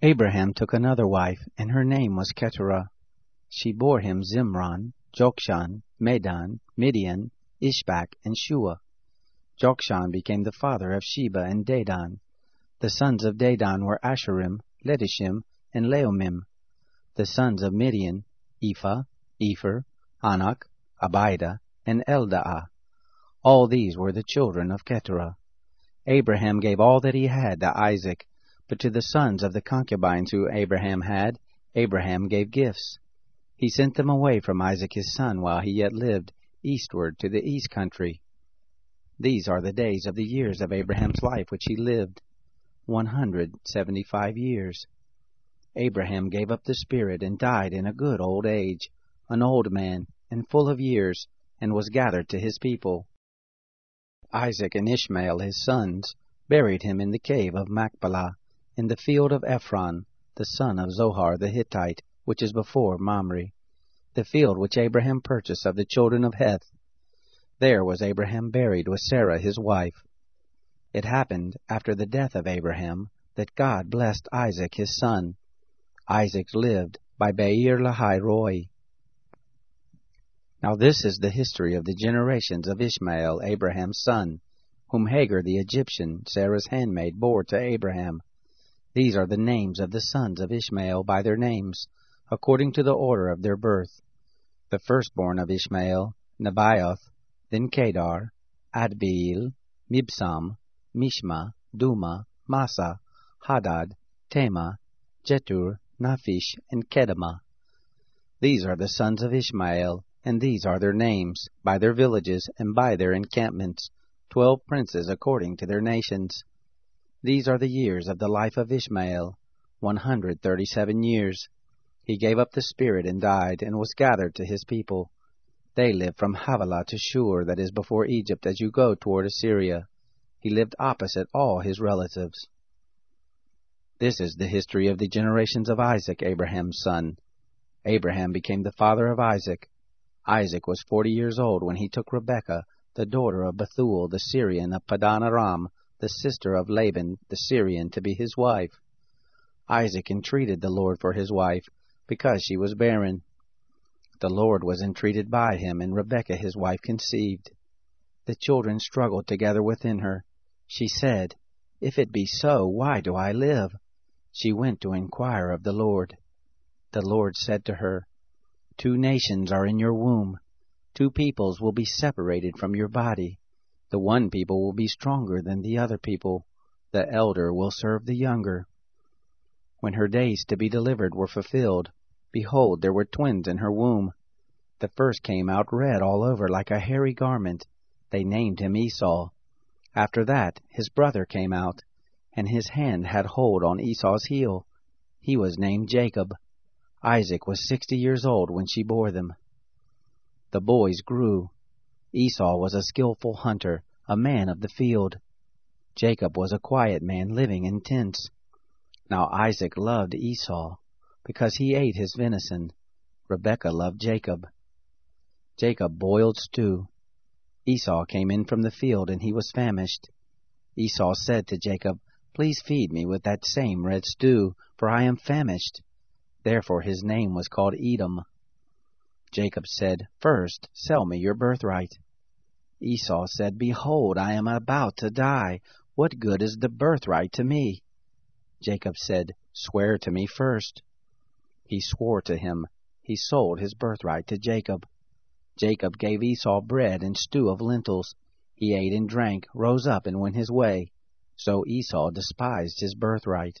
Abraham took another wife, and her name was Keturah. She bore him Zimran, Jokshan, Medan, Midian, Ishbak, and Shua. Jokshan became the father of Sheba and Dedan. The sons of Dedan were Asshurim, Letushim, and Leummim. The sons of Midian, Ephah, Epher, Hanoch, Abida, and Eldaah. All these were the children of Keturah. Abraham gave all that he had to Isaac, but to the sons of the concubines who Abraham had, Abraham gave gifts. He sent them away from Isaac his son while he yet lived, eastward to the east country. These are the days of the years of Abraham's life which he lived, one hundred seventy five years. Abraham gave up the spirit and died in a good old age, an old man, and full of years, and was gathered to his people. Isaac and Ishmael his sons buried him in the cave of Machpelah, in the field of Ephron, the son of Zohar the Hittite, which is before Mamre, the field which Abraham purchased of the children of Heth. There was Abraham buried with Sarah his wife. It happened after the death of Abraham that God blessed Isaac his son. Isaac lived by Beer Lahai Roi. Now this is the history of the generations of Ishmael, Abraham's son, whom Hagar the Egyptian, Sarah's handmaid, bore to Abraham. These are the names of the sons of Ishmael by their names, according to the order of their birth. The firstborn of Ishmael, Nebaioth, then Kedar, Adbeel, Mibsam, Mishma, Dumah, Massa, Hadad, Tema, Jetur, Naphish, and Kedemah. These are the sons of Ishmael, and these are their names, by their villages, and by their encampments, twelve princes according to their nations. These are the years of the life of Ishmael, one hundred thirty seven years. He gave up the spirit and died, and was gathered to his people. They lived from Havilah to Shur, that is before Egypt, as you go toward Assyria. He lived opposite all his relatives. This is the history of the generations of Isaac, Abraham's son. Abraham became the father of Isaac. Isaac was forty years old when he took Rebekah, the daughter of Bethuel the Syrian of Paddan Aram, the sister of Laban the Syrian, to be his wife. Isaac entreated the Lord for his wife, because she was barren. The Lord was entreated by him, and Rebekah his wife conceived. The children struggled together within her. She said, If it be so, why do I live? She went to inquire of the Lord. The Lord said to her, Two nations are in your womb, two peoples will be separated from your body. The one people will be stronger than the other people. The elder will serve the younger. When her days to be delivered were fulfilled, behold, there were twins in her womb. The first came out red all over like a hairy garment. They named him Esau. After that, his brother came out, and his hand had hold on Esau's heel. He was named Jacob. Isaac was sixty years old when she bore them. The boys grew, Esau was a skilful hunter, a man of the field. Jacob was a quiet man living in tents. Now Isaac loved Esau, because he ate his venison. Rebekah loved Jacob. Jacob boiled stew. Esau came in from the field, and he was famished. Esau said to Jacob, Please feed me with that same red stew, for I am famished. Therefore his name was called Edom. Jacob said, First, sell me your birthright. Esau said, Behold, I am about to die. What good is the birthright to me? Jacob said, Swear to me first. He swore to him. He sold his birthright to Jacob. Jacob gave Esau bread and stew of lentils. He ate and drank, rose up, and went his way. So Esau despised his birthright.